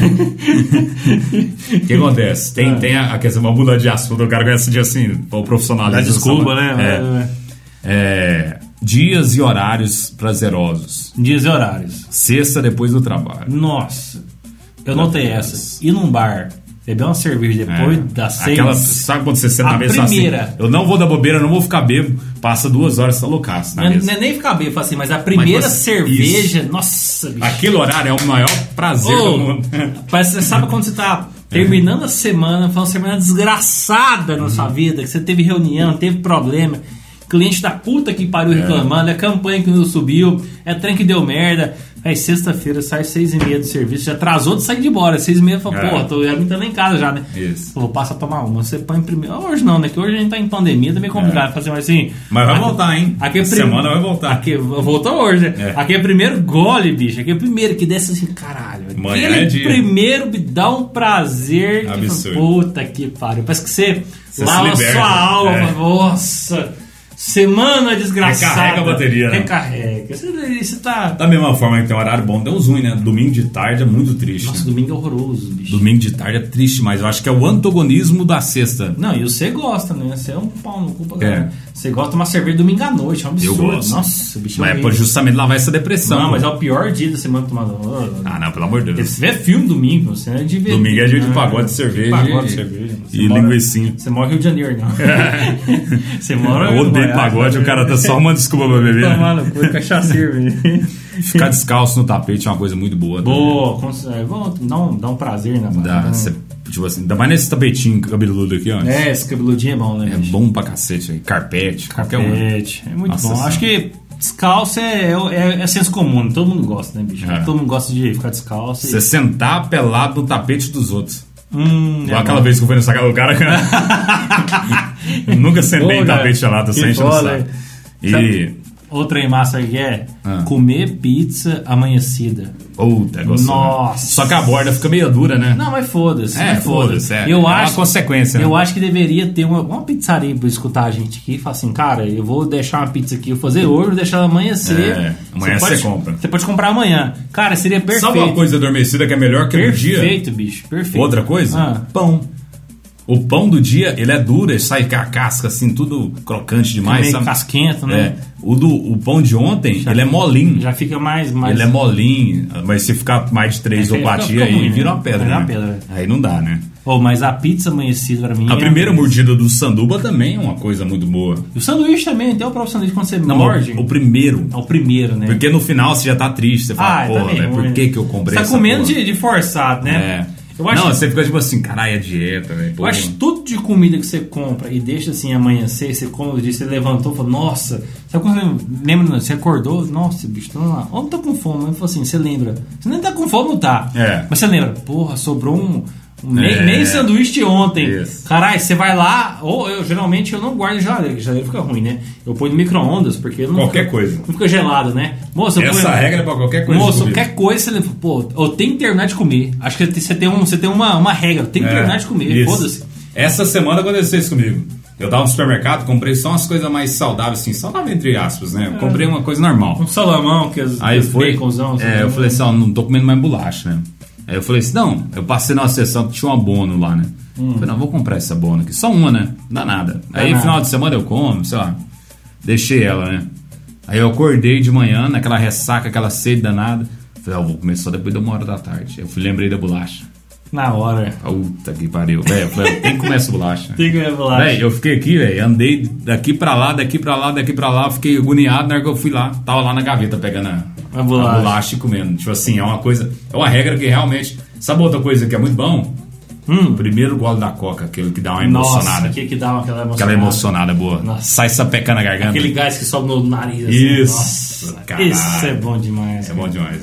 O que acontece? Tem, Ah. tem a, a questão, vamos mudar de assunto, eu quero conhecer de assim, o profissionalismo. Dá desculpa, né? É. É, dias e horários prazerosos. Dias e horários. Sexta depois do trabalho. Nossa, eu notei essa. Ir num bar, beber uma cerveja depois É. das seis. Aquela, sabe quando você senta A na mesa e fala primeira. assim, eu não vou dar bobeira, não vou ficar bebo, passa duas horas, tá loucaço na Não é, mesa. não é nem ficar bem, assim, mas a primeira você- cerveja, nossa, bicho. Aquele horário é o maior prazer do mundo. Parece, você sabe quando você tá *laughs* terminando a semana, foi uma semana desgraçada na sua vida, que você teve reunião, teve problema, cliente da puta que pariu reclamando, é campanha que não subiu, é trem que deu merda. Aí sexta-feira sai seis e meia do serviço, já atrasou de sair de embora, seis e meia, fala, É. porra, tô já me em casa já, né? Isso. Pô, passa a tomar uma, você põe primeiro. Hoje não, né? Que hoje a gente tá em pandemia, tá meio complicado. Fazer mais assim. Mas vai aqui- voltar, hein? Aquele Semana vai voltar. Aqui, voltou hoje, né? É. Aquele primeiro gole, bicho. Aquele primeiro que desce assim, caralho. Amanhã aquele é dia. primeiro me dá um prazer. Que, Absurdo. puta que pariu. Parece que você, Você lava liberta. sua alma. É. Nossa. Semana desgraçada. Recarrega a bateria, né? Recarrega. Você, você tá. Da mesma forma que tem um horário bom, deu uns ruim, né? Domingo de tarde é muito triste. Nossa, né? domingo é horroroso, bicho. Domingo de tarde é triste, mas eu acho que é o antagonismo da sexta. Não, e você gosta, né? Você é um pau no cu pra É. Você gosta de uma cerveja domingo à noite, é um absurdo. Eu gosto. Nossa, bicho. Mas é horrível. pra justamente lavar essa depressão. Não, pô. mas é o pior dia da semana tomando. Oh, Ah, não, pelo amor de Deus. Você vê filme domingo, você é de ver. Domingo é dia de Ah, pagode, cerveja Pagode, e- cerveja. Você e linguicinha. Você mora no Rio de Janeiro, não. *laughs* você mora Eu odeio Goiás, pagode, né? o cara tá só uma desculpa pra beber. né? No cu, cachaceiro, velho. Ficar descalço no tapete é uma coisa muito boa. Boa, é, dar um, dar um prazer na Dá, parada. cê- tipo assim, ainda mais nesse tapetinho cabeludo aqui, ó. É, esse cabeludinho é bom, né? É bicho? bom pra cacete aí. Carpete, qualquer um. Carpete, É muito Nossa bom. Senhora. Acho que descalço é, é, é senso comum, todo mundo gosta, né, bicho? É. Todo mundo gosta de ficar descalço. e- Você sentar pelado no tapete dos outros. Hum, é aquela bom. vez que eu fui no sacar o cara. *laughs* Nunca sentei em tapete gelado, sem encher foda? E. Sabe- Outra em massa que é Ah. comer pizza amanhecida. Puta, é gostoso. Nossa. Só que a borda fica meio dura, né? Não, mas foda-se. É, foda-se, é. Eu É uma acho, consequência, né? Eu acho que deveria ter uma, uma pizzaria pra escutar a gente aqui e falar assim, cara, eu vou deixar uma pizza aqui, eu vou fazer hoje, vou deixar ela amanhecer. É, amanhã pode- você compra. Você pode comprar amanhã. Cara, seria perfeito. Sabe uma coisa adormecida que é melhor que no dia? Perfeito, bicho. Perfeito. Outra coisa? Ah. Pão. O pão do dia, ele é duro, ele sai com a casca assim, tudo crocante demais. meio sabe? casquento, né? É. O, do, o pão de ontem, ele é molinho. Já fica mais. mais... Ele é molinho, mas se ficar mais de três É, ou quatro dias, aí vira né? uma pedra. Vira uma né? pedra. Aí não dá, né? Oh, mas a pizza amanhecida pra mim. A é primeira mordida do sanduba também é uma coisa muito boa. E o sanduíche também, tem o próprio sanduíche quando você Não, morde. o primeiro. É o primeiro, né? Porque no final você já tá triste, você fala, ah, porra, também, velho, por que, que eu comprei Você tá essa comendo de, de forçado, né? É. Eu acho, Não, você fica tipo assim, caralho, é dieta, velho. eu acho tudo de comida que você compra e deixa assim amanhecer, você come você levantou falou, nossa, sabe quando você lembra, você acordou, nossa, bicho, tô lá, ontem tô com fome, aí falou assim, você lembra, você nem tá com fome, não tá, É. mas você lembra, porra, sobrou um meio, É. meio sanduíche ontem, caralho, você vai lá, ou eu geralmente eu não guardo em geladeira, porque geladeira fica ruim, né, eu ponho no micro-ondas, porque não Qualquer fica- coisa. não fica gelado, né, moça, eu Essa ponho- regra é pra qualquer coisa. Moço, qualquer coisa você pô, eu tenho que terminar de comer. Acho que você tem, um, você tem uma, uma regra, tem que É, terminar de comer, foda-se. Essa semana aconteceu isso comigo. Eu tava no supermercado, comprei só umas coisas mais saudáveis, assim, saudável entre aspas, né? Eu comprei uma coisa normal. Um salamão, que as, Aí as foi. baconzão, É, eu falei assim, ó, não tô comendo mais bolacha, né? Aí eu falei assim, não, eu passei numa sessão que tinha um abono lá, né? Hum. Falei, não, vou comprar esse abono aqui. Só uma, né? Não dá nada. Aí nada. final de semana eu como, sei lá. Deixei ela, né? Aí eu acordei de manhã, naquela ressaca, aquela sede danada. Falei, ó, vou comer só depois de uma hora da tarde. Eu fui, lembrei da bolacha. Na hora. Puta que pariu. Velho, eu falei, tem que comer essa bolacha. *laughs* Tem que comer bolacha. Véi, eu fiquei aqui, velho, andei daqui pra lá, daqui pra lá, daqui pra lá, fiquei agoniado na hora que eu fui lá. Tava lá na gaveta pegando a, A bolacha. a bolacha e comendo. Tipo assim, é uma coisa, é uma regra que realmente. Sabe outra coisa que é muito bom? Hum. O primeiro gole da coca, aquele que dá uma Nossa, emocionada. que que dá uma- aquela emocionada. Aquela emocionada boa. Nossa. Sai sapecando a garganta. Aquele gás que sobe no nariz. assim. Isso, Nossa. Esse é bom demais. É bom demais.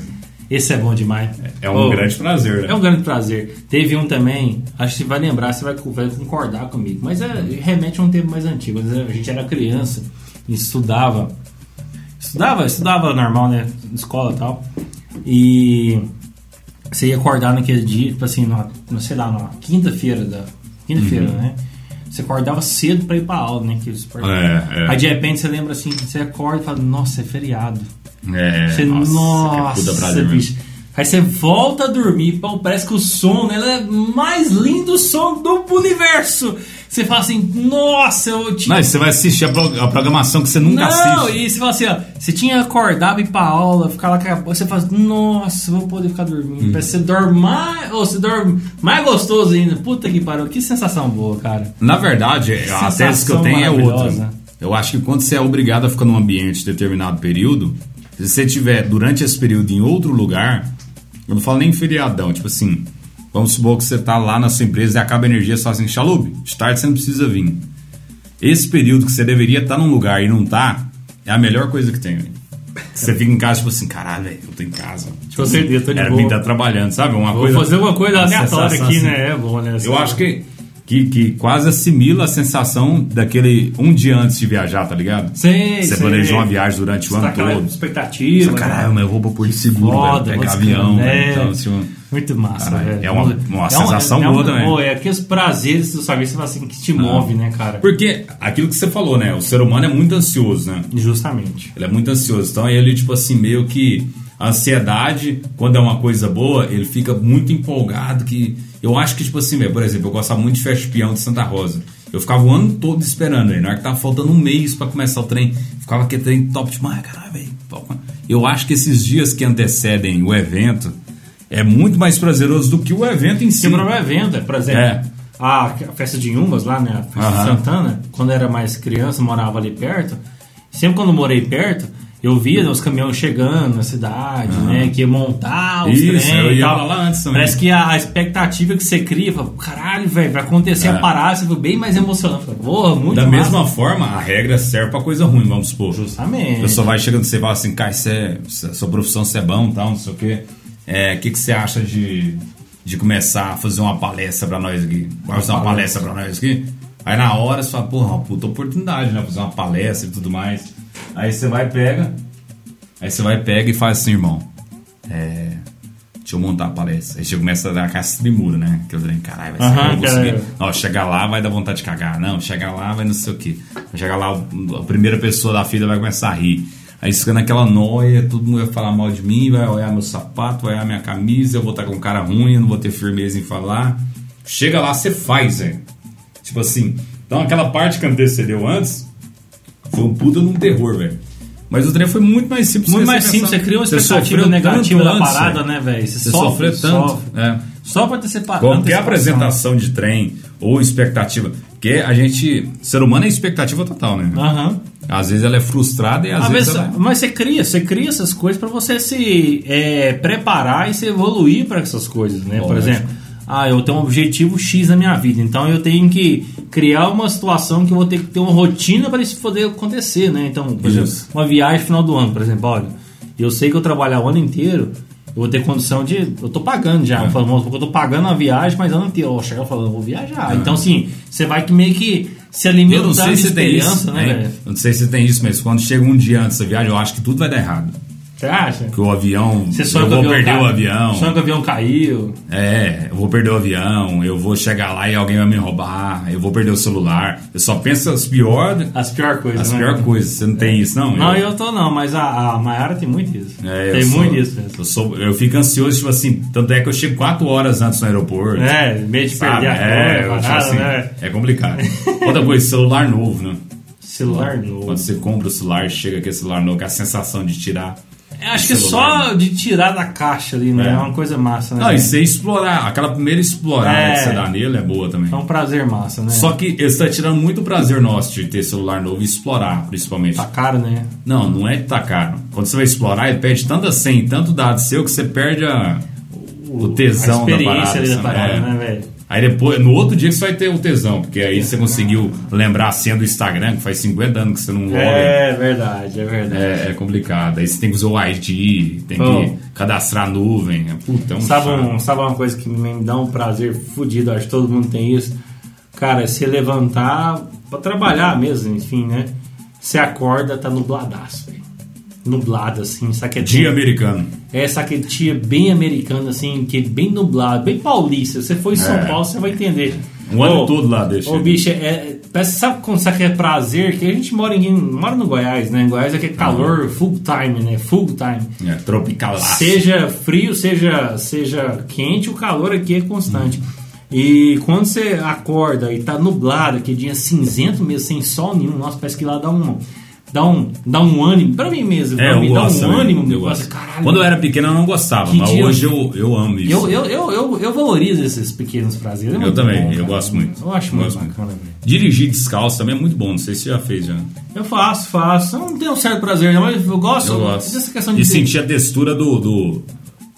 Esse é bom demais. É um Ô, grande prazer, né? É um grande prazer. Teve um também, acho que você vai lembrar, você vai, vai concordar comigo, mas é, remete a um tempo mais antigo. A gente era criança e estudava. Estudava, estudava normal, né? Escola e tal. E você ia acordar naquele dia, tipo assim, numa, sei lá, numa quinta-feira da. Quinta-feira, Uhum. né? Você acordava cedo pra ir pra aula, né? Que. É, é. Aí de repente você lembra assim, você acorda e fala, nossa, é feriado. É, Você, nossa, nossa, que puta prazer mesmo. Aí você volta a dormir, pô, parece que o som né, é mais lindo som do universo. Você fala assim, nossa, eu tinha. Mas você vai assistir a, pro- a programação que você nunca Não, assiste. e você fala assim, ó, você tinha acordado e ir pra aula, ficar lá com a você fala, nossa, vou poder ficar dormindo. Hum. Parece que você dorme mais, ou você dorme mais gostoso ainda. Puta que pariu, que sensação boa, cara. Na verdade, a tese que eu tenho é outra. Eu acho que quando você é obrigado a ficar num ambiente determinado período, se você tiver durante esse período em outro lugar, eu não falo nem em feriadão, tipo assim, vamos supor que você tá lá na sua empresa e acaba a energia, você fala assim, Chalub, de tarde você não precisa vir. Esse período que você deveria estar num lugar e não tá, é a melhor coisa que tem, velho. Você fica em casa, tipo assim, caralho, velho, eu tô em casa. Tipo Com assim, certeza, tô de Era boa. mim tá trabalhando, sabe? Uma Vou coisa, fazer uma coisa aleatória aqui, assim. né? É bom, né? Eu acho que, que, que quase assimila a sensação daquele um dia antes de viajar, tá ligado? Sei, Você sei. planejou uma viagem durante o Você tá ano aquela todo. expectativa. Você, né? caralho, mas eu vou pra Porto Seguro, Foda, velho, pegar avião, descansar, velho. é. Então, assim, Muito massa, Caralho, velho. é uma- uma sensação é boa também. pô, é aqueles prazeres do saber, assim, que te move, né, cara? Porque aquilo que você falou, né? O ser humano é muito ansioso, né? Justamente. Ele é muito ansioso. Então ele, tipo assim, meio que a ansiedade, quando é uma coisa boa, ele fica muito empolgado. que Eu acho que, tipo assim, por exemplo, eu gostava muito de Festa Peão de Santa Rosa. Eu ficava o ano todo esperando aí. Na hora que tava faltando um mês pra começar o trem, ficava aquele trem top demais, caralho, velho. Eu acho que esses dias que antecedem o evento é muito mais prazeroso do que o evento em si. Sim. O próprio evento, é, exemplo, É. a, festa de Inhumas lá, né? A festa de Aham. Santana, quando eu era mais criança, morava ali perto. Sempre quando morei perto, eu via os caminhões chegando na cidade, né? Que ia montar os Isso, trem eu e ia tal. lá antes também. Parece que a, expectativa que você cria, fala, caralho, velho, vai acontecer É. a parada, você bem mais emocionante. Fala, Porra, muito Da massa. mesma forma, a regra serve pra coisa ruim, vamos supor. Justamente. A pessoa vai chegando você fala assim, cara, é, sua profissão você é bom tal, não sei o quê. É, O que, que você acha de, de começar a fazer uma palestra pra nós aqui? Vai fazer uma palestra pra nós aqui? Aí na hora você fala, porra, uma puta oportunidade, né? Fazer uma palestra e tudo mais. Aí você vai e pega. Aí você vai pega e faz assim, irmão. É. Deixa eu montar a palestra. Aí você começa a dar aquela trimura, né? Que eu falei, caralho, vai ser Aham, eu conseguir. Ó, chegar lá vai dar vontade de cagar. Não, chegar lá vai não sei o quê. Chegar lá, a primeira pessoa da fila vai começar a rir. Aí você fica naquela noia, todo mundo vai falar mal de mim, vai olhar meu sapato, vai olhar minha camisa, eu vou estar com cara ruim, eu não vou ter firmeza em falar. Chega lá, você faz, velho. Tipo assim, então aquela parte que antecedeu antes foi um puta num terror, velho. Mas o trem foi muito mais simples. Muito mais simples, você cria uma expectativa negativa da parada, né, velho? Você, Você sofre, sofreu tanto. sofre. É. Só pra antecipar. Qualquer apresentação de trem ou expectativa. Porque a gente. Ser humano é expectativa total, né? Aham. Às vezes ela é frustrada e às, Às vezes, vezes, ela mas você cria, você cria essas coisas pra você se é, preparar e se evoluir para essas coisas, né? Por Lógico. exemplo, ah, eu tenho um objetivo X na minha vida, então eu tenho que criar uma situação que eu vou ter que ter uma rotina para isso poder acontecer, né? Então, por exemplo, uma viagem final do ano, por exemplo, olha, eu sei que eu trabalhar o ano inteiro, eu vou ter condição de. Eu tô pagando já, É. eu, falo, eu tô pagando a viagem, mas ano inteiro. Eu chegar falando, eu vou viajar. É. Então, assim, você vai que meio que se Eu alimentando não sei se tem isso. né? Eu não sei se tem isso, mas quando chega um dia antes da viagem, eu acho que tudo vai dar errado. Você acha? Que o avião. Você sonha eu que o vou avião perder cai- o avião. Sonha que o avião caiu. É, eu vou perder o avião, eu vou chegar lá e alguém vai me roubar, eu vou perder o celular. Eu só penso as piores As piores coisas, as né? piores coisas. Você não tem isso, não? Não, eu tô não, mas a, a Mayara tem muito isso. É, eu tem sou- muito isso mesmo. Eu, sou, eu fico ansioso, tipo assim, tanto é que eu chego quatro horas antes no aeroporto. É, meio de sabe? perder a é, eu, parada, assim, né? é complicado. Outra coisa, celular novo, né? Celular novo. Quando você compra o celular, chega aquele celular novo, com a sensação de tirar. Acho que celular, só de tirar da caixa ali, né? É. É, uma coisa massa, né? Não, e você explorar, aquela primeira explorada É. que você dá nele é boa também. É um prazer massa, né? Só que está tirando muito prazer nosso de ter celular novo e explorar, principalmente. Tá caro, né? Não, não é que tá caro. Quando você vai explorar, ele perde tanta senha tanto dado seu que você perde a, o tesão a experiência da parada. ali da parada, É. né, velho? Aí depois, no outro dia que você vai ter o tesão, porque aí você conseguiu lembrar a senha do Instagram, que faz 50 anos que você não loga. É verdade, é verdade. É, é complicado. Aí você tem que usar o ID, tem Bom. que cadastrar a nuvem. É, Puta, é um Sabe, um, sabe uma coisa que me dá um prazer fudido, acho que todo mundo tem isso? Cara, é se levantar pra trabalhar mesmo, enfim, né? Você acorda, tá nubladaço, velho. Nublado, assim, sabe que Dia americano. É essa dia bem americano, assim, que é bem nublado, bem paulista. Se você for em São É. Paulo, você vai entender. O ano todo lá deixa. Ô, bicho, é, é, parece, sabe quando sabe que é prazer? Que a gente mora em mora no Goiás, né? Em Goiás é que é calor full time, né? Full time. É, tropicalaço. Seja frio, seja, seja quente, o calor aqui é constante. E quando você acorda e tá nublado, aquele dia cinzento mesmo, sem sol nenhum, nossa, parece que lá dá um, dá um, dá um ânimo, pra mim mesmo, É, pra mim dá um também, ânimo, eu meu, gosto. nossa, caralho. Quando eu era pequeno eu não gostava, mas dia- hoje eu, eu amo isso. eu, eu, eu, eu, eu valorizo esses pequenos prazeres. é Eu muito também, bom, eu gosto muito. Eu acho Eu muito muito. bacana, velho. Dirigir descalço também é muito bom, não sei se você já fez já. Eu faço, faço. Eu não tenho um certo prazer, não, mas eu gosto. Eu gosto. Dessa questão de e ter- sentir a textura do, do,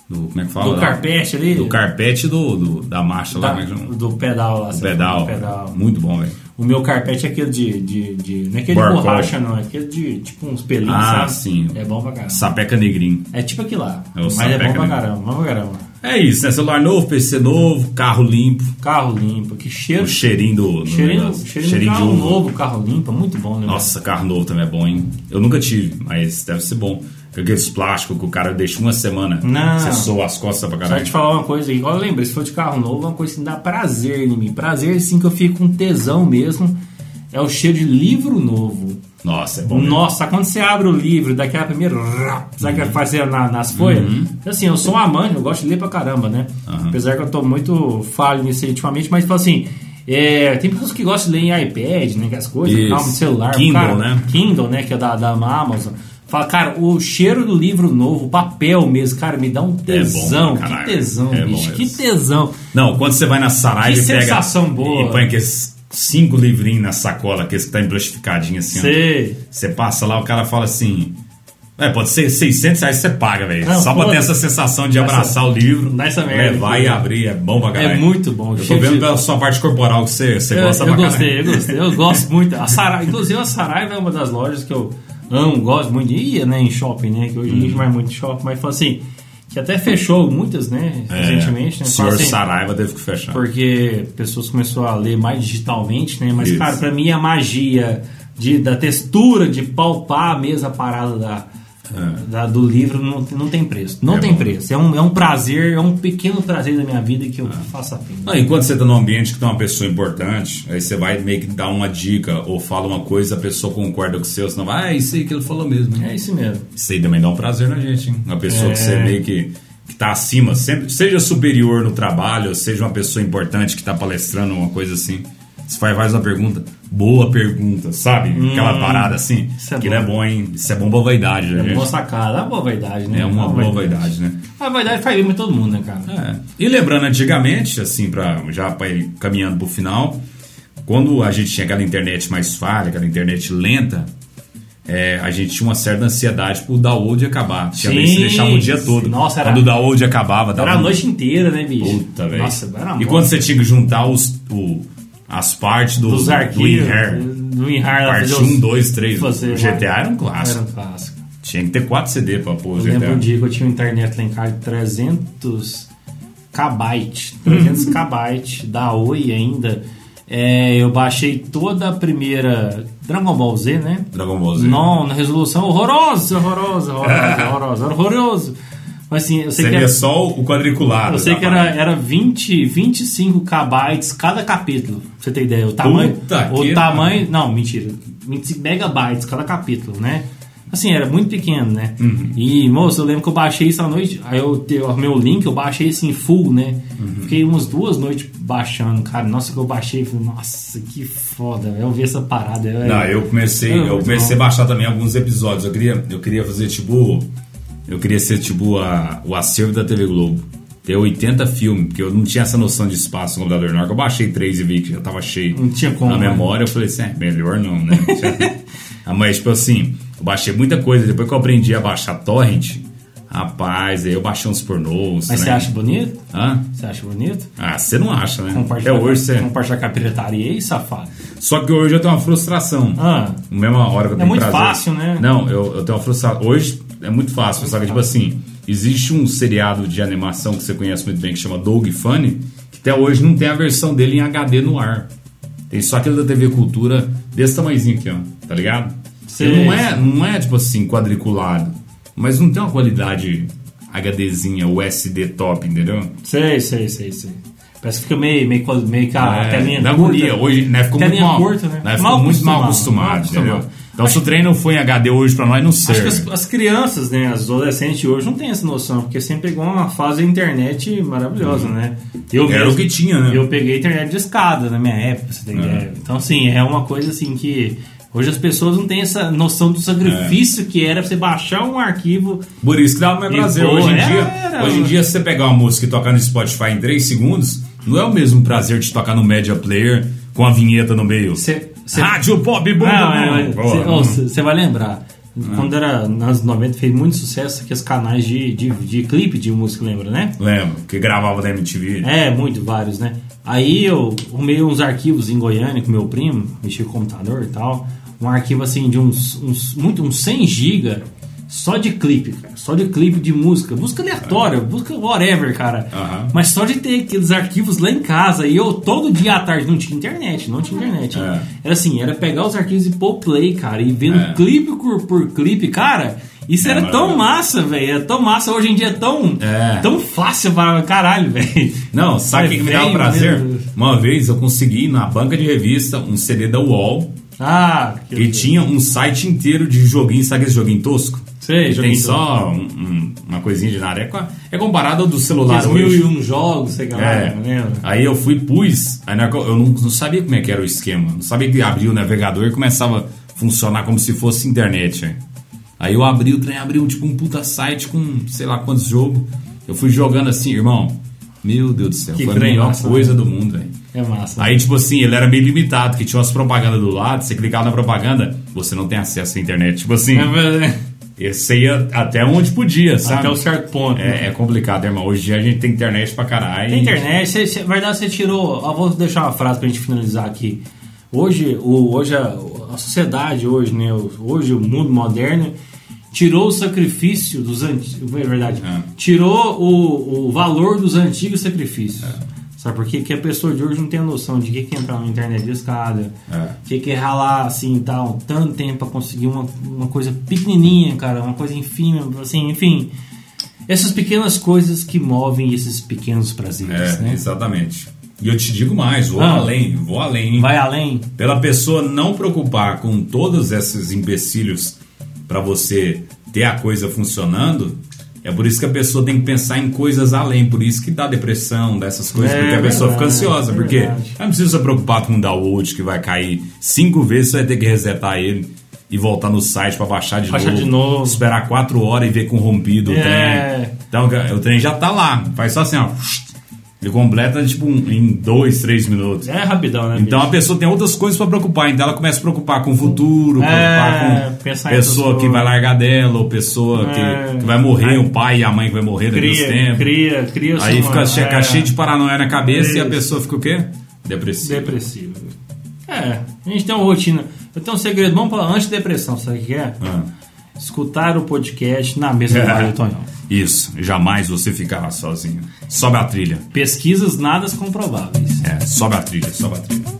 do- Como é que fala? do carpete ali. Do carpete do, do- da marcha lá, da- é que chama? do pedal lá. Do pedal. pedal. Muito bom, velho. O meu carpete é aquele de. de, de não é aquele de borracha, não. É aquele de tipo uns pelinhos, Ah, sabe? sim. É bom pra caramba. Sapeca negrinho. É tipo aquilo lá. É o mas é bom pra caramba, bom pra caramba. É isso, né? Celular novo, PC novo, carro limpo, Carro limpo, que cheiro. o cheirinho do. do Cheirinho, cheirinho, de carro novo, carro limpo, muito bom, né? Nossa, carro novo também é bom, hein? Eu nunca tive, mas deve ser bom. Aqueles plásticos que o cara deixa uma semana, Não. você soa as costas pra Só caralho. te falar uma coisa aí, olha, lembra, se for de carro novo, é uma coisa que dá prazer em mim. Prazer, sim, que eu fico com tesão mesmo. É o cheiro de livro novo. Nossa, é bom. mesmo. Nossa, quando você abre o livro, daquela primeira. Sabe que faz na, nas folhas? Assim, eu sou um amante, eu gosto de ler pra caramba, né? Uhum. Apesar que eu tô muito falho nisso aí ultimamente, mas tipo assim. é, tem pessoas que gostam de ler em iPad, né? Que as coisas, calma, celular. Kindle, cara, né? Kindle, né? Que é da, da Amazon. Fala, cara, o cheiro do livro novo, o papel mesmo, cara, me dá um tesão. pra que caralho. tesão, É bom bicho. Que tesão. Não, quando você vai na Saraiva Que e pega. sensação boa. E põe aqueles cinco livrinhos na sacola, aqueles que tá emplastificadinho assim. ó. Sei. Você passa lá, o cara fala assim. É, pode ser 600 reais você paga, velho. Só pra ter essa sensação de Essa- abraçar o livro, dá essa merda levar e abrir, é bom pra caralho. É muito bom. Eu tô vendo de- pela sua parte corporal que você, você Eu, gosta eu pra gostei, caralho. eu gostei. Eu gosto *laughs* muito. A Saraiva, inclusive a Saraiva é uma das lojas que eu amo, gosto muito de ir, né, em shopping, né? Que hoje a Uhum. gente vai muito em shopping, mas fala assim, que até fechou muitas, né, É, recentemente, né? O senhor assim, Saraiva teve que fechar. porque pessoas começaram a ler mais digitalmente, né? Mas, Isso. cara, pra mim a magia de, da textura, de palpar mesmo a parada da, da- do livro não, tem- não tem preço. Não É tem bom. preço. É um, é um prazer, é um pequeno prazer da minha vida que eu faço a pena. Não, enquanto você tá num ambiente que tem uma pessoa importante, aí você vai meio que dar uma dica ou fala uma coisa, a pessoa concorda com o seu, senão vai, ah, isso aí que ele falou mesmo. hein?" É isso mesmo. Isso aí também dá um prazer na gente, hein? Uma pessoa É. que você meio que, que tá acima, sempre, seja superior no trabalho, seja uma pessoa importante que tá palestrando, uma coisa assim. Você faz faz uma pergunta, boa pergunta, sabe? Aquela parada assim. isso é Aquilo bom. é bom, hein? Isso é bom pra vaidade, né, É gente? boa sacada, é uma boa vaidade, né? É uma boa vaidade, né? A vaidade faz bem pra todo mundo, né, cara? É. E lembrando, antigamente, assim, pra, já pra ir caminhando pro final, quando a gente tinha aquela internet mais falha, aquela internet lenta, é, a gente tinha uma certa ansiedade pro download acabar. Tinha Sim, vez que deixava o dia todo. Nossa, era- quando o download acabava, dava Era a noite inteira, né, bicho? Puta, velho. Nossa, era E quando você tinha que juntar os, o- as partes do, dos do arquivos. WinRAR, Do WinRAR. parte fazer os- 1, 2, 3, o GTA era um clássico. Era um clássico. Tinha que ter 4 CD pra pôr o Eu GTA. lembro um dia que eu tinha uma internet lá em casa de 300 kbytes. 300 kbytes da Oi ainda. É, eu baixei toda a primeira Dragon Ball Z, né? Dragon Ball Z. Não, na resolução horrorosa, horrorosa, horrorosa, *laughs* horrorosa. Horroroso. Mas assim, eu sei Você que era, só o quadriculado. eu sei que era, era 20, 25 kbytes cada capítulo. Pra você ter ideia. O tamanho. Puta o tamanho. Não, mentira. 25 megabytes cada capítulo, né? Assim, era muito pequeno, né? Uhum. E, moço, eu lembro que eu baixei isso à noite. Aí eu, eu arrumei o link, eu baixei assim, full, né? Uhum. Fiquei umas duas noites baixando, cara. Nossa, que eu baixei. Falei, nossa, que foda. Eu vi essa parada. Eu, Não, eu comecei, eu comecei a baixar também alguns episódios. Eu queria, eu queria fazer tipo. Eu queria ser tipo a, o acervo da TV Globo. Ter 80 filmes, porque eu não tinha essa noção de espaço no computador. Na hora que eu baixei três e vi que já tava cheio Não tinha como, na né? memória, eu falei assim, é, melhor não, né? *laughs* Mas, tipo assim, eu baixei muita coisa. Depois que eu aprendi a baixar torrent, rapaz, eu baixei uns pornôs. Mas né? você acha bonito? Hã? Você acha bonito? Ah, você não acha, né? Até Compartilhar, hoje você. compartilhar com a pirataria aí, safado. Só que hoje eu tenho uma frustração. Ah, mesma hora que eu É tenho muito prazer. fácil, né? Não, eu, eu tenho uma frustração. Hoje é muito fácil, só que, tipo assim, existe um seriado de animação que você conhece muito bem que chama Dog Funny, que até hoje não tem a versão dele em HD no ar. Tem só aquele da TV Cultura desse tamanhozinho aqui, ó, tá ligado? Não é, não é, tipo assim, quadriculado, mas não tem uma qualidade HDzinha, USD top, entendeu? sei, sei, sei, sei. Parece que fica meio, meio, meio que a É, telinha da agonia. Hoje, né, ficou muito mal, curta, né? né, ficou Mal muito mal acostumado, entendeu? Então, se o trem não foi em HD hoje pra nós, não Acho que serve. as, as crianças, né, as adolescentes hoje não têm essa noção, porque sempre pegou uma fase da internet maravilhosa, né? Eu Era mesmo- o que tinha, né? Eu peguei internet de escada na minha época, você ter ideia. Então, assim, é uma coisa assim que hoje as pessoas não têm essa noção do sacrifício que era você baixar um arquivo. Por isso que dava mais prazer. hoje, em dia, era- hoje em dia, se você pegar uma música e tocar no Spotify em 3 segundos, não é o mesmo prazer de tocar no Media Player com a vinheta no meio. Você, você- Rádio Pop é, Pô, Você cê- cê vai lembrar. Quando era nos anos 90, fez muito sucesso aqueles canais de, de, de clipe de música, lembra, né? Lembro, que gravava da MTV. É, muito, vários, né? Aí eu arrumei uns arquivos em Goiânia com meu primo, mexi com o computador e tal. Um arquivo assim de uns, uns, muito, uns 100 GB só de clipe, cara. Só de clipe de música. Música aleatória, música whatever, cara. Aham. Mas só de ter aqueles arquivos lá em casa. E eu todo dia à tarde não tinha internet, não tinha internet. É. Era assim, era pegar os arquivos e pôr play, cara. E vendo É. clipe por, por clipe, cara. Isso É era tão massa, velho. É tão massa. Hoje em dia é tão, É. tão fácil para caralho, velho. Não, sabe o que, que me dava velho prazer? mesmo. Uma vez eu consegui na banca de revista um CD da UOL Ah, que tinha um site inteiro de joguinho, sabe aquele joguinho tosco? Sei, Que joguinho tem só um- um- uma coisinha de nada. É, é comparado ao do celular hoje. mil e um jogos, sei lá, É. lembra? Aí eu fui, pus, aí que eu não, não sabia como é que era o esquema. Não sabia que abria o navegador e começava a funcionar como se fosse internet. né? Aí eu abri o trem, abri um, tipo um puta site com sei lá quantos jogos. Eu fui jogando assim, irmão. Meu Deus do céu, Que foi a melhor massa, coisa né? do mundo, velho. É massa. Aí, tipo assim, ele era meio limitado, que tinha umas propagandas do lado, você clicava na propaganda, você não tem acesso à internet. Tipo assim, É, você ia até onde podia, sabe? Até um certo ponto. né? É, é complicado, irmão. Hoje em dia a gente tem internet pra caralho. Tem internet, você, você, verdade, você tirou. Eu vou deixar uma frase pra gente finalizar aqui. Hoje, o, hoje a, a sociedade, hoje, né? o- Hoje o mundo moderno tirou o sacrifício dos antigos. É verdade. É. Tirou o, o valor dos antigos sacrifícios. Sabe por quê? Porque a pessoa de hoje não tem a noção de que que é entrar na internet de escada, É. que que é ralar assim tal, tanto tempo pra conseguir uma, uma coisa pequenininha, cara, uma coisa ínfima, assim, enfim. Essas pequenas coisas que movem esses pequenos prazeres, É, né? exatamente. E eu te digo mais, vou Ah. além, vou além. Vai além. Pela pessoa não preocupar com todos esses empecilhos pra você ter a coisa funcionando, É por isso que a pessoa tem que pensar em coisas além, por isso que dá depressão, dessas coisas, É, porque a pessoa fica verdade, ansiosa, porque verdade. ela não precisa se preocupar com um download que vai cair cinco vezes, você vai ter que resetar ele e voltar no site para baixar de Baixar novo. de novo. Esperar quatro horas e ver corrompido o É. trem. Então o trem já tá lá, faz só assim, ó. Ele completa tipo um- em dois, três minutos. É rapidão, né? Então a bicho? pessoa tem outras coisas para preocupar, então ela começa a preocupar com o futuro, É, preocupar com pessoa que vai largar dela, ou pessoa É. que, que vai morrer, o pai e a mãe que vai morrer daqui a cria, tempo. cria, cria Aí fica cheia, é, cheio de paranoia na cabeça e a pessoa fica o quê? Depressiva. depressivo. É, a gente tem uma rotina. Eu tenho um segredo bom para antidepressão, sabe o que é? Ah. Escutar o podcast na mesa do Mário Tonhão. Isso, jamais você ficará sozinho. Sobe a trilha. Pesquisas nada comprováveis. É, sobe a trilha, sobe a trilha.